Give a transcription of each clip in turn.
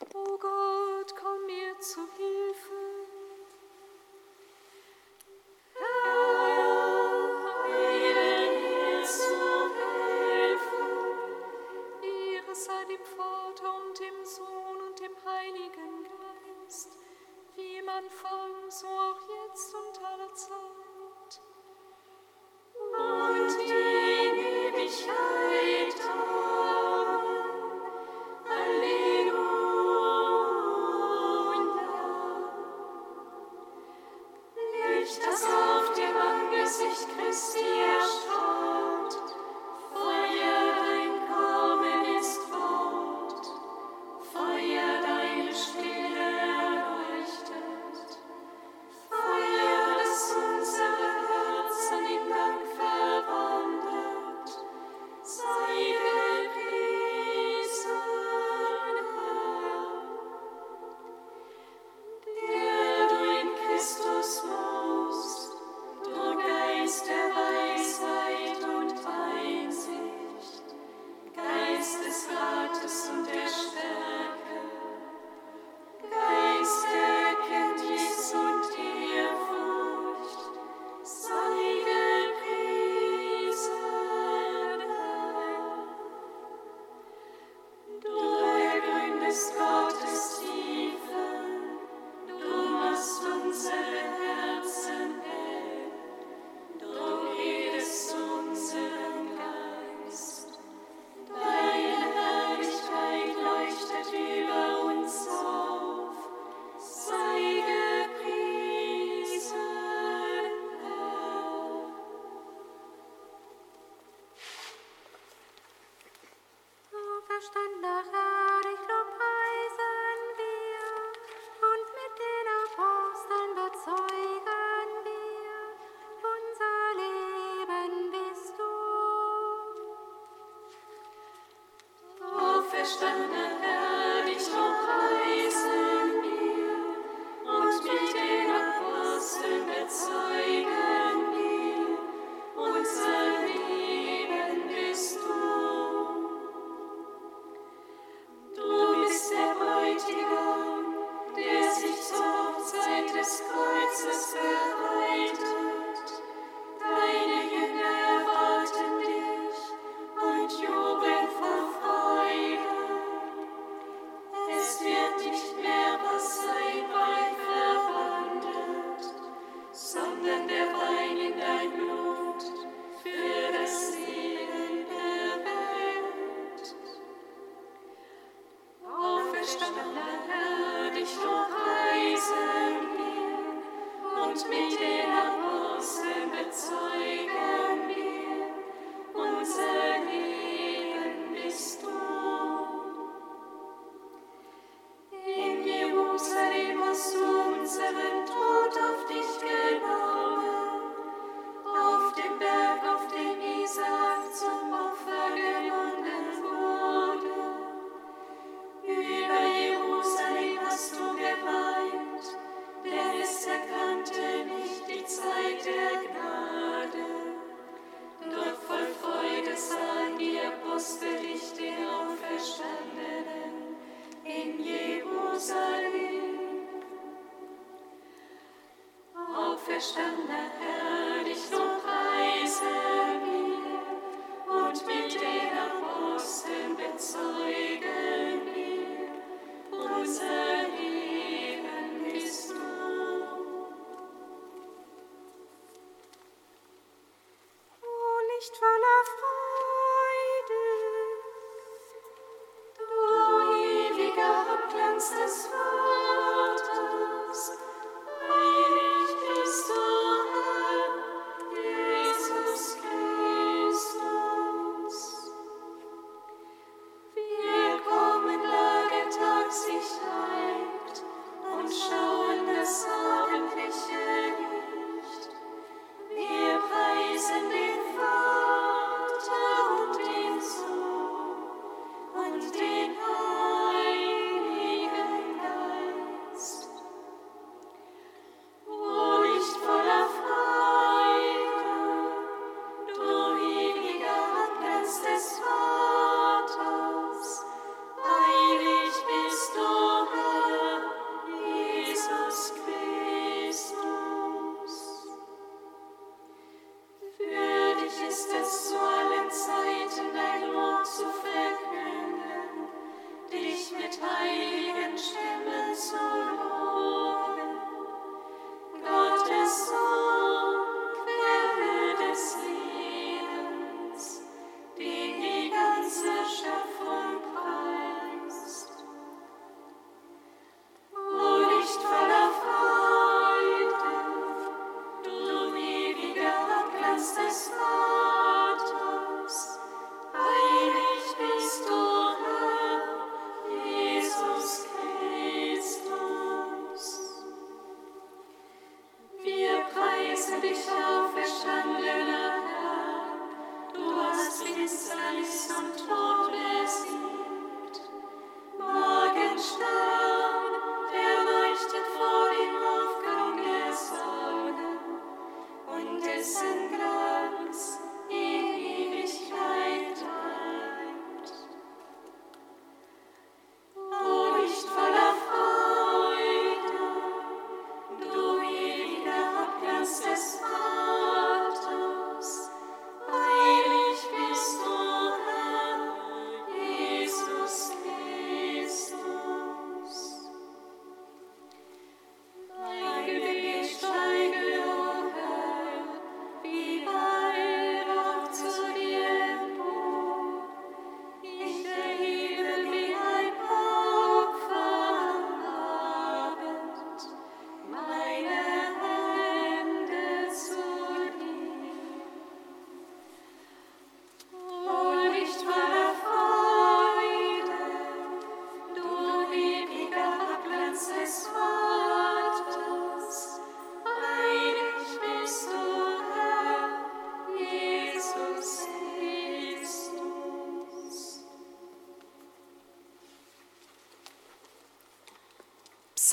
O Gott,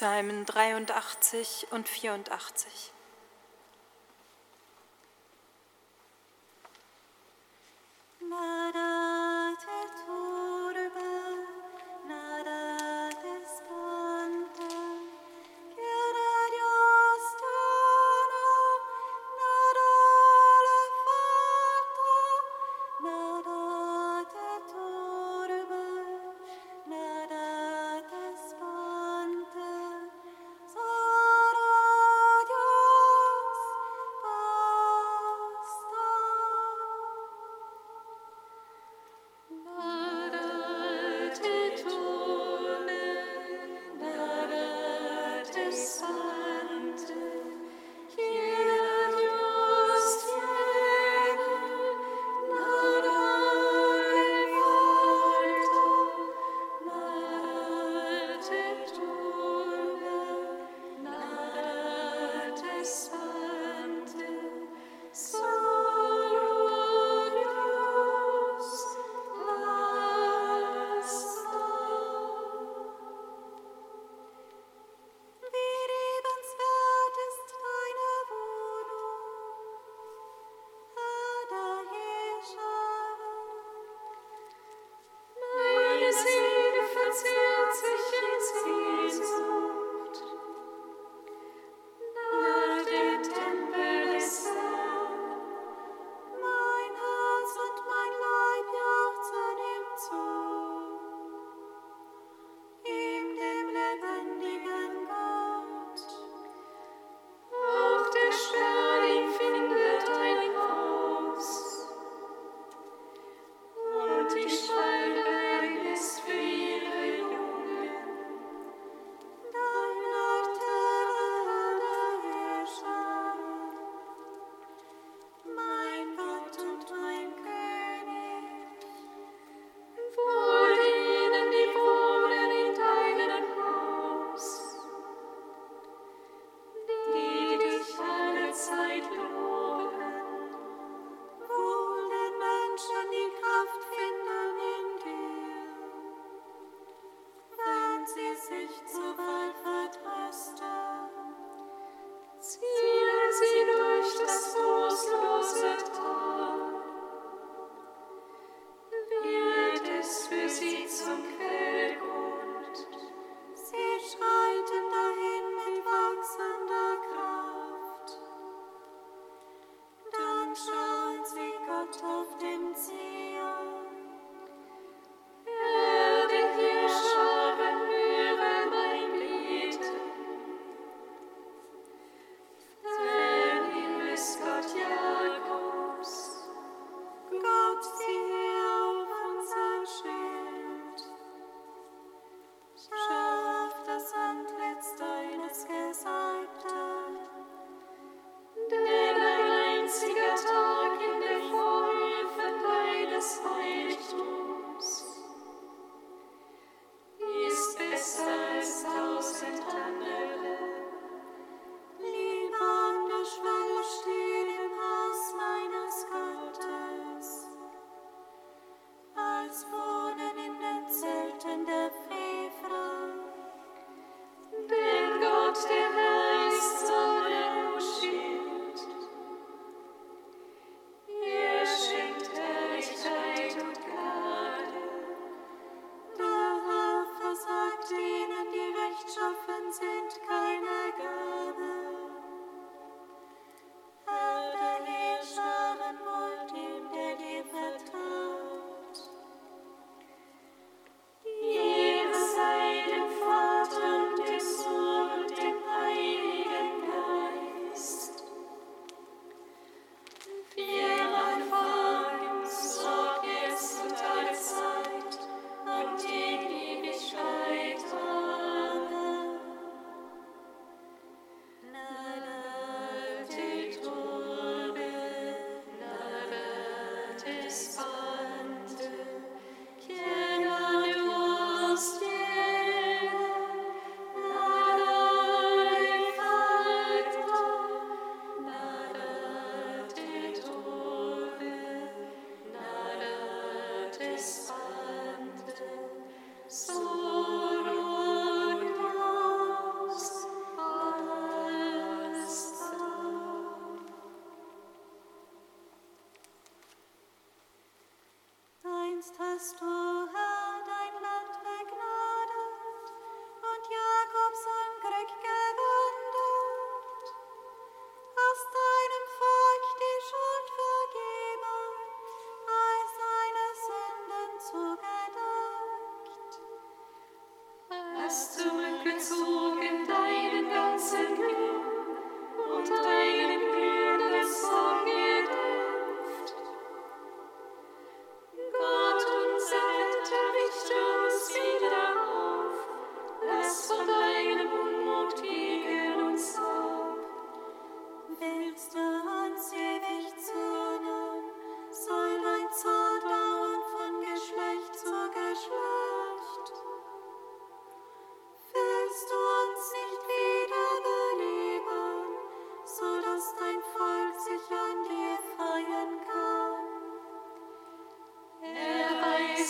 Psalmen 83 und 84.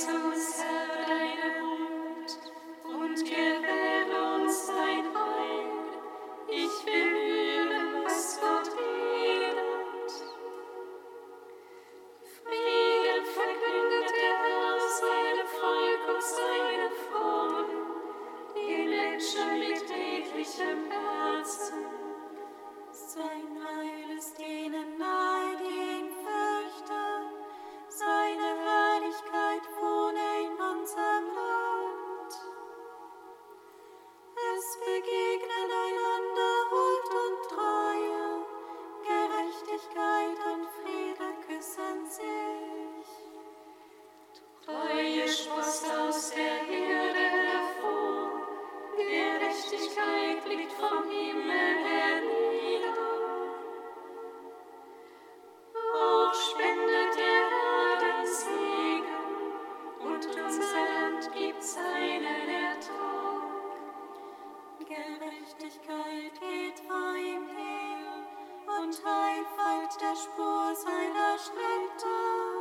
Jesus. und Einfalt der Spur seiner Schritte.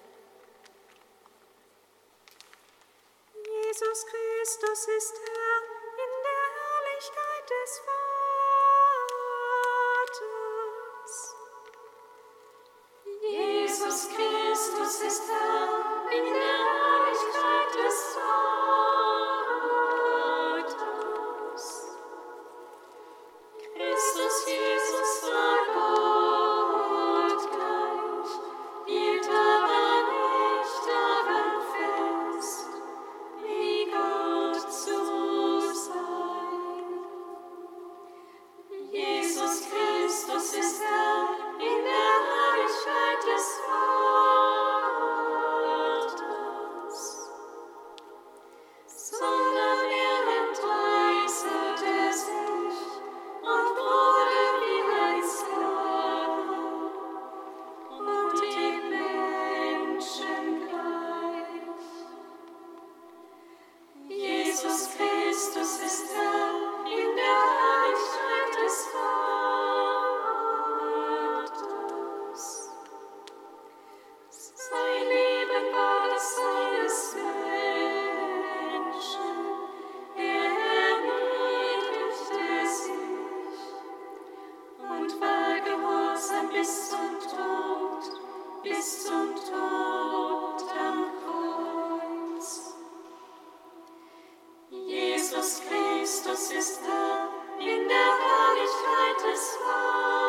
Jesus Christus ist Herr in der Herrlichkeit des Wahrheit.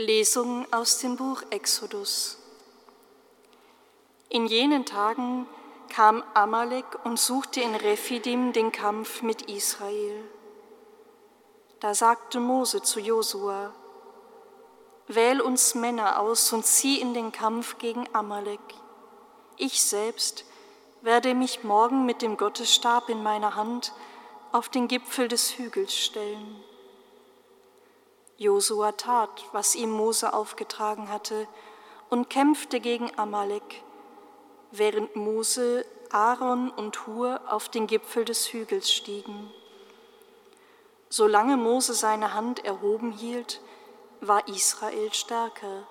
Lesung aus dem Buch Exodus. In jenen Tagen kam Amalek und suchte in Rephidim den Kampf mit Israel. Da sagte Mose zu Josua: Wähl uns Männer aus und zieh in den Kampf gegen Amalek. Ich selbst werde mich morgen mit dem Gottesstab in meiner Hand auf den Gipfel des Hügels stellen. Josua tat, was ihm Mose aufgetragen hatte, und kämpfte gegen Amalek, während Mose, Aaron und Hur auf den Gipfel des Hügels stiegen. Solange Mose seine Hand erhoben hielt, war Israel stärker.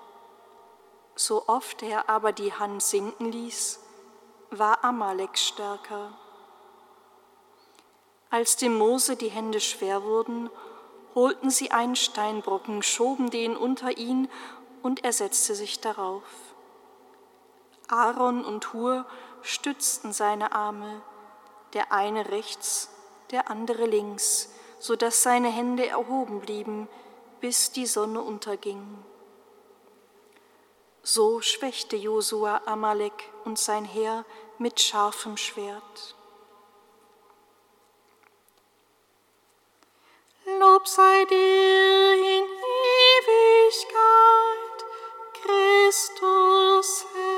So oft er aber die Hand sinken ließ, war Amalek stärker. Als dem Mose die Hände schwer wurden, holten sie einen Steinbrocken, schoben den unter ihn und er setzte sich darauf. Aaron und Hur stützten seine Arme, der eine rechts, der andere links, so dass seine Hände erhoben blieben, bis die Sonne unterging. So schwächte Josua Amalek und sein Heer mit scharfem Schwert. Lob sei dir in Ewigkeit, Christus Herr.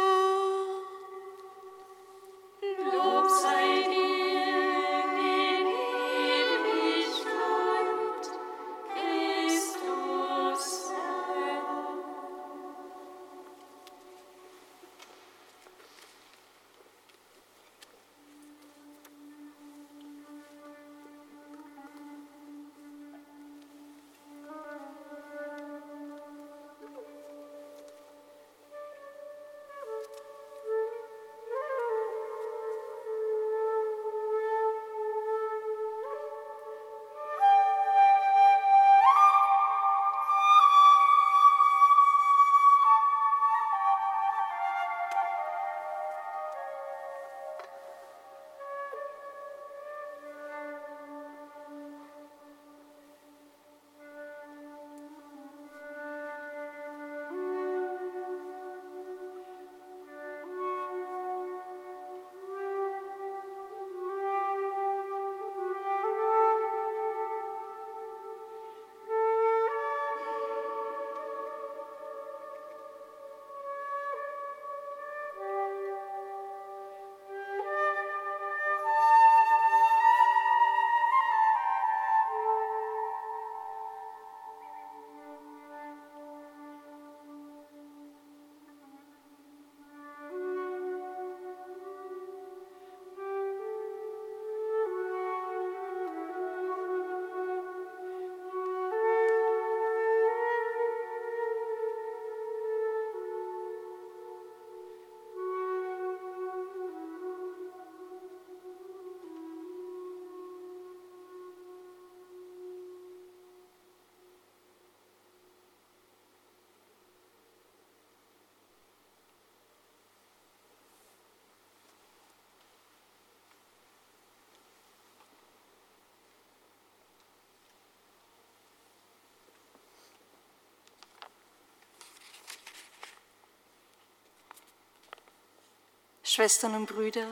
Schwestern und Brüder,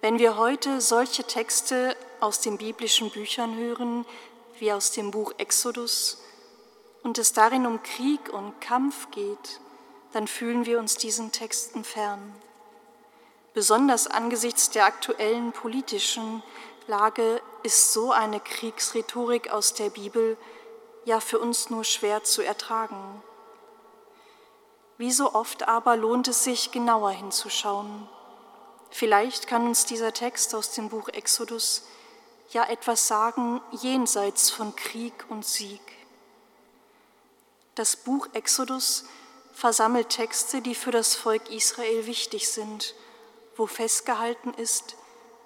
wenn wir heute solche Texte aus den biblischen Büchern hören, wie aus dem Buch Exodus, und es darin um Krieg und Kampf geht, dann fühlen wir uns diesen Texten fern. Besonders angesichts der aktuellen politischen Lage ist so eine Kriegsrhetorik aus der Bibel ja für uns nur schwer zu ertragen. Wie so oft aber lohnt es sich, genauer hinzuschauen. Vielleicht kann uns dieser Text aus dem Buch Exodus ja etwas sagen jenseits von Krieg und Sieg. Das Buch Exodus versammelt Texte, die für das Volk Israel wichtig sind, wo festgehalten ist,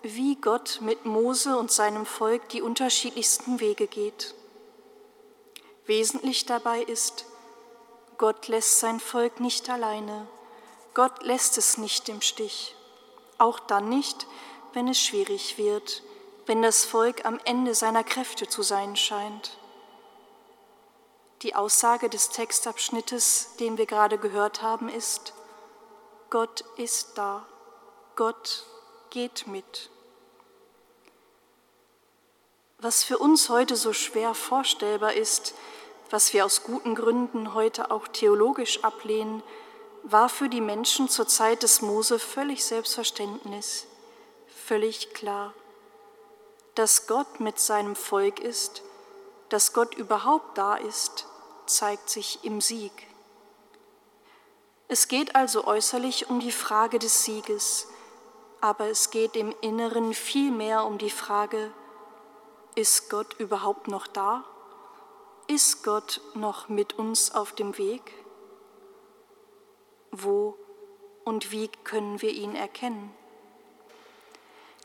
wie Gott mit Mose und seinem Volk die unterschiedlichsten Wege geht. Wesentlich dabei ist, Gott lässt sein Volk nicht alleine. Gott lässt es nicht im Stich. Auch dann nicht, wenn es schwierig wird, wenn das Volk am Ende seiner Kräfte zu sein scheint. Die Aussage des Textabschnittes, den wir gerade gehört haben, ist, Gott ist da, Gott geht mit. Was für uns heute so schwer vorstellbar ist, was wir aus guten Gründen heute auch theologisch ablehnen, war für die Menschen zur Zeit des Mose völlig Selbstverständnis, völlig klar. Dass Gott mit seinem Volk ist, dass Gott überhaupt da ist, zeigt sich im Sieg. Es geht also äußerlich um die Frage des Sieges, aber es geht im Inneren vielmehr um die Frage, ist Gott überhaupt noch da? Ist Gott noch mit uns auf dem Weg? Wo und wie können wir ihn erkennen?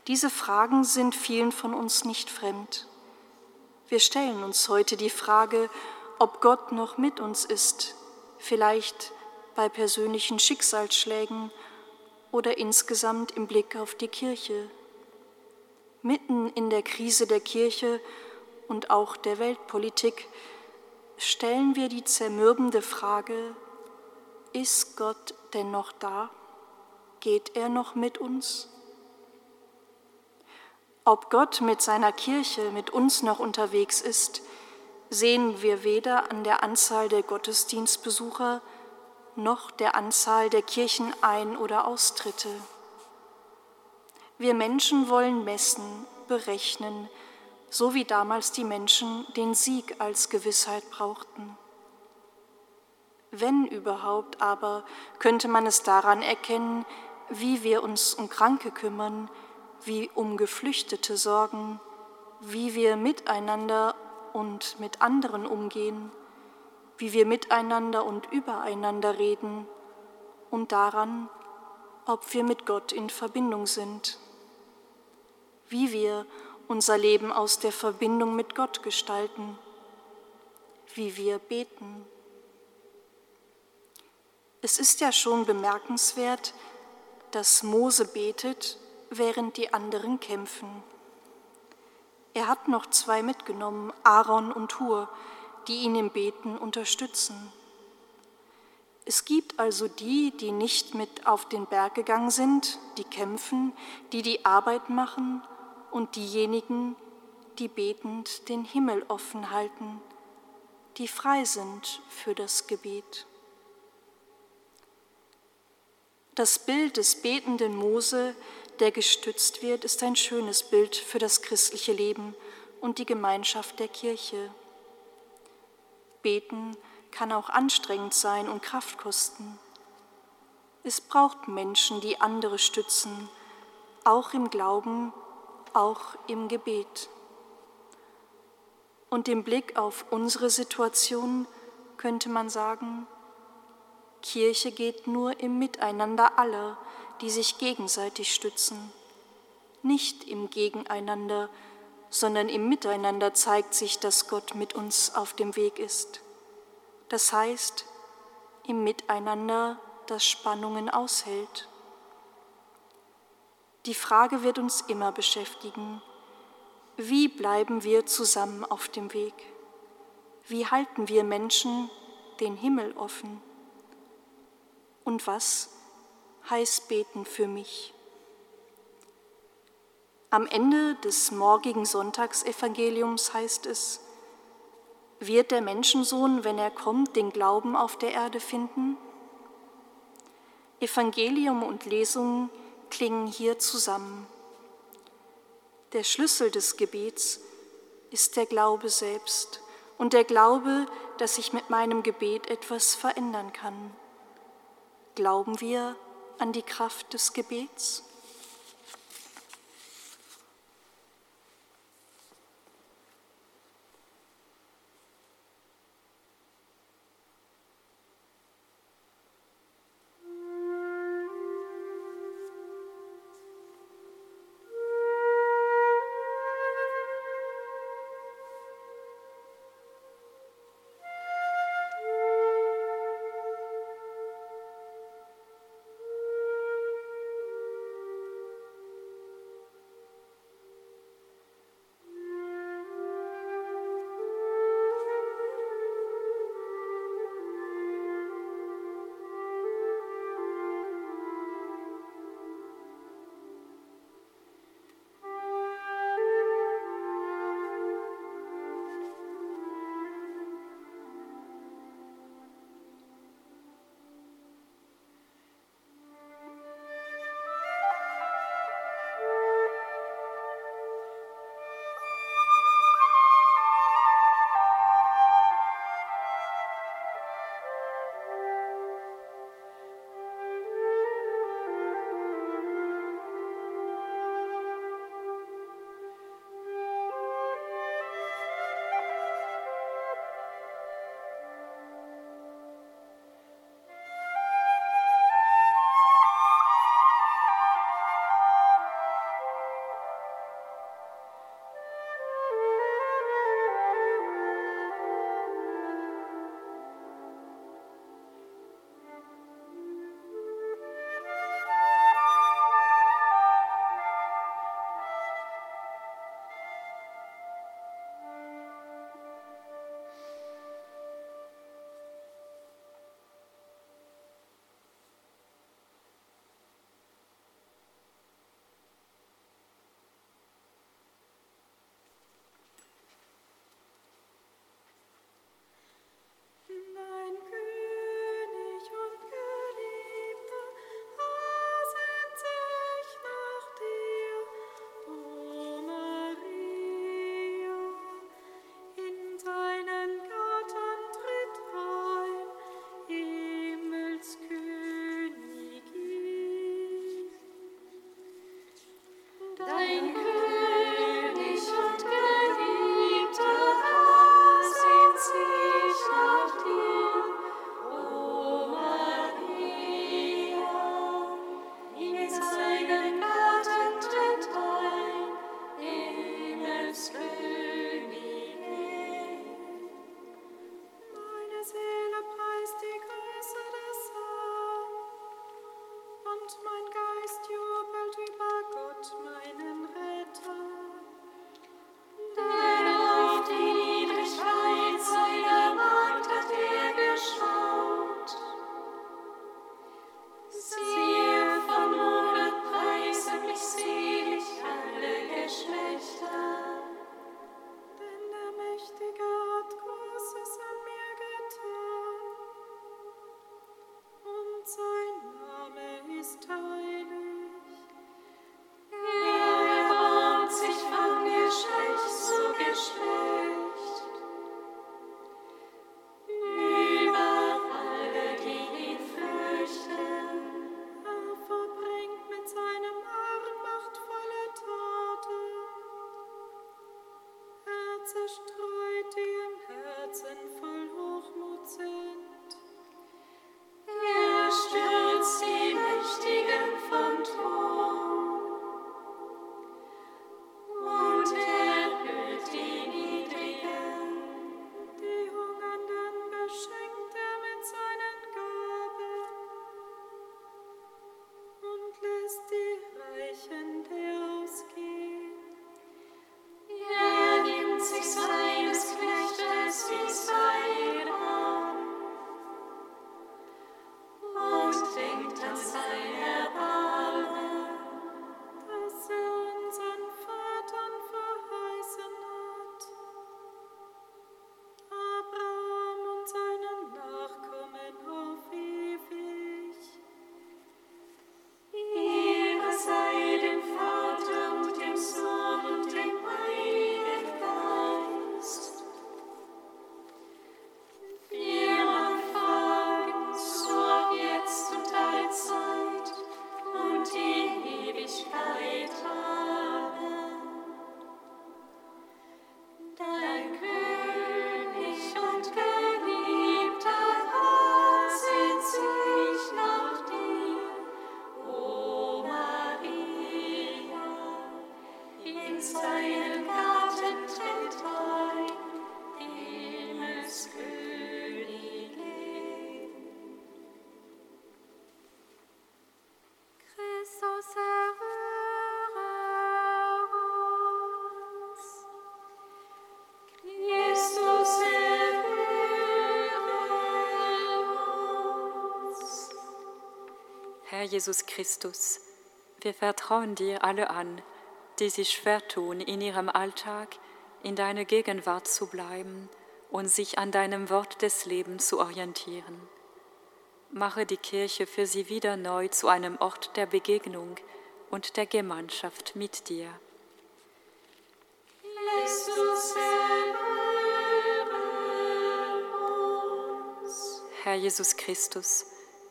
Diese Fragen sind vielen von uns nicht fremd. Wir stellen uns heute die Frage, ob Gott noch mit uns ist, vielleicht bei persönlichen Schicksalsschlägen oder insgesamt im Blick auf die Kirche. Mitten in der Krise der Kirche und auch der Weltpolitik stellen wir die zermürbende Frage, ist Gott denn noch da? Geht er noch mit uns? Ob Gott mit seiner Kirche, mit uns noch unterwegs ist, sehen wir weder an der Anzahl der Gottesdienstbesucher noch der Anzahl der Kirchenein- oder Austritte. Wir Menschen wollen messen, berechnen, so wie damals die Menschen den Sieg als Gewissheit brauchten. Wenn überhaupt aber, könnte man es daran erkennen, wie wir uns um Kranke kümmern, wie um Geflüchtete sorgen, wie wir miteinander und mit anderen umgehen, wie wir miteinander und übereinander reden und daran, ob wir mit Gott in Verbindung sind, wie wir unser Leben aus der Verbindung mit Gott gestalten, wie wir beten. Es ist ja schon bemerkenswert, dass Mose betet, während die anderen kämpfen. Er hat noch zwei mitgenommen, Aaron und Hur, die ihn im Beten unterstützen. Es gibt also die, die nicht mit auf den Berg gegangen sind, die kämpfen, die die Arbeit machen und diejenigen, die betend den Himmel offen halten, die frei sind für das Gebet. Das Bild des betenden Mose, der gestützt wird, ist ein schönes Bild für das christliche Leben und die Gemeinschaft der Kirche. Beten kann auch anstrengend sein und Kraft kosten. Es braucht Menschen, die andere stützen, auch im Glauben auch im Gebet. Und im Blick auf unsere Situation könnte man sagen, Kirche geht nur im Miteinander aller, die sich gegenseitig stützen. Nicht im Gegeneinander, sondern im Miteinander zeigt sich, dass Gott mit uns auf dem Weg ist. Das heißt, im Miteinander, das Spannungen aushält. Die Frage wird uns immer beschäftigen. Wie bleiben wir zusammen auf dem Weg? Wie halten wir Menschen den Himmel offen? Und was heiß beten für mich. Am Ende des morgigen Sonntagsevangeliums heißt es, wird der Menschensohn, wenn er kommt, den Glauben auf der Erde finden? Evangelium und Lesung klingen hier zusammen. Der Schlüssel des Gebets ist der Glaube selbst und der Glaube, dass ich mit meinem Gebet etwas verändern kann. Glauben wir an die Kraft des Gebets? Herr Jesus Christus, wir vertrauen dir alle an, die sich schwer tun, in ihrem Alltag in deiner Gegenwart zu bleiben und sich an deinem Wort des Lebens zu orientieren. Mache die Kirche für sie wieder neu zu einem Ort der Begegnung und der Gemeinschaft mit dir. Herr Jesus Christus,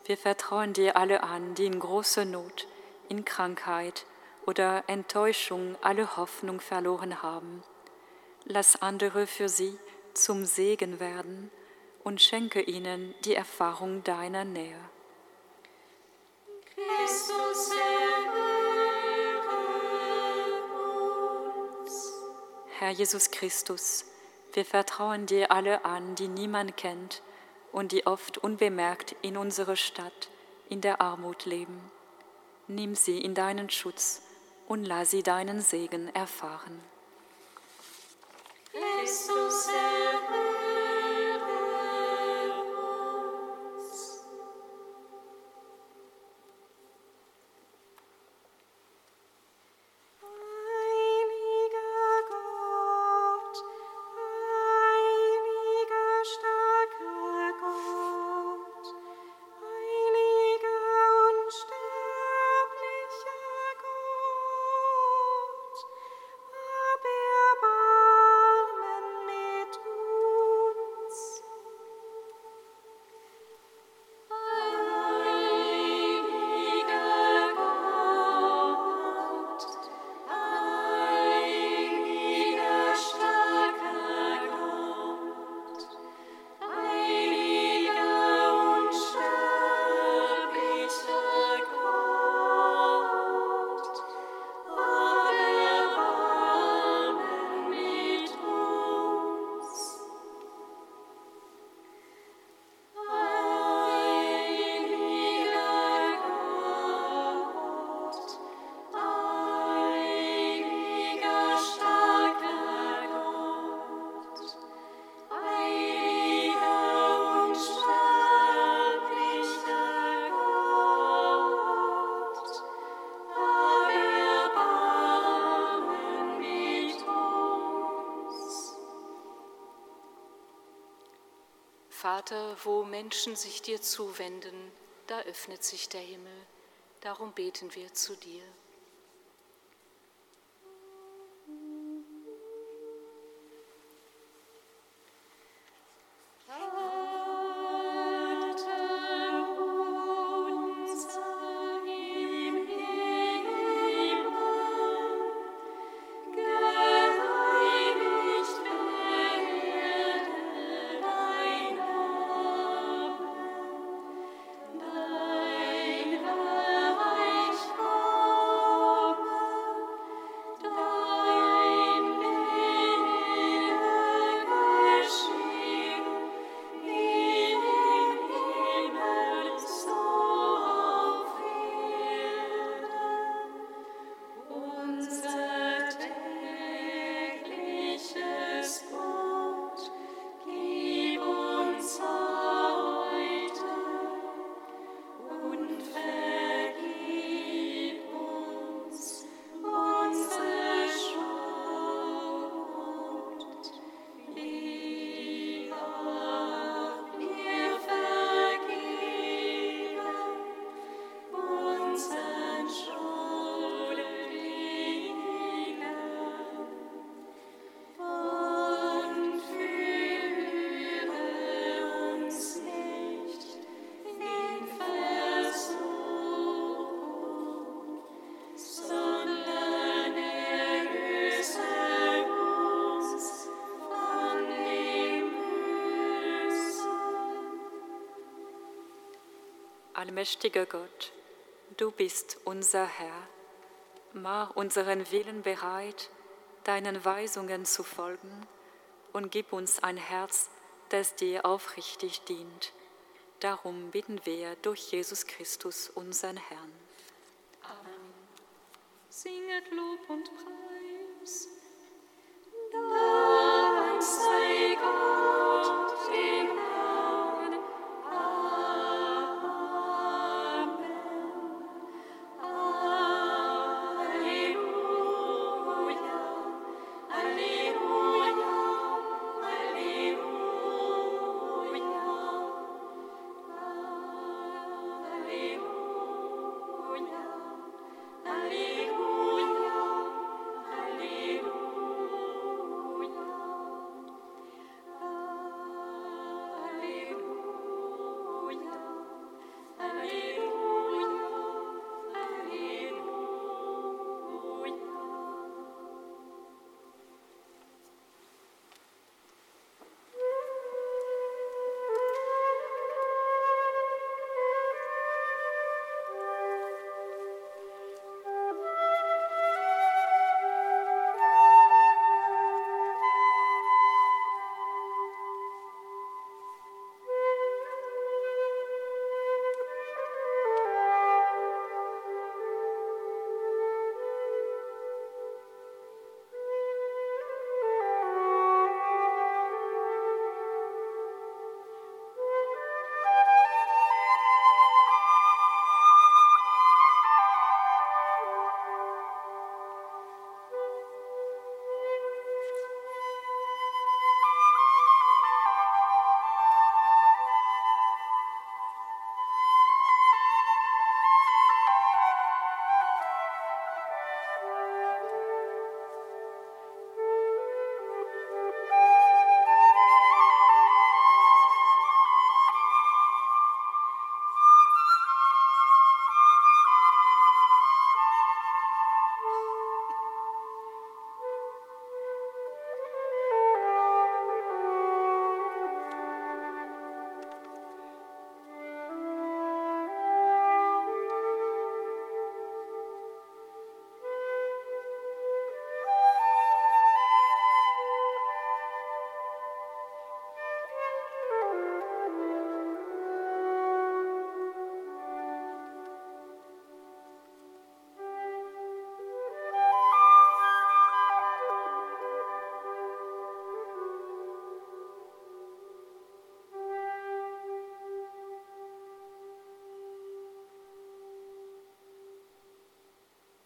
wir vertrauen dir alle an, die in großer Not, in Krankheit oder Enttäuschung alle Hoffnung verloren haben. Lass andere für sie zum Segen werden und schenke ihnen die Erfahrung deiner Nähe. Christus, uns. Herr Jesus Christus, wir vertrauen dir alle an, die niemand kennt und die oft unbemerkt in unserer Stadt in der Armut leben. Nimm sie in deinen Schutz und lass sie deinen Segen erfahren. Christus, Vater, wo Menschen sich dir zuwenden, da öffnet sich der Himmel. Darum beten wir zu dir. Allmächtiger Gott, du bist unser Herr. Mach unseren Willen bereit, deinen Weisungen zu folgen und gib uns ein Herz, das dir aufrichtig dient. Darum bitten wir durch Jesus Christus, unseren Herrn.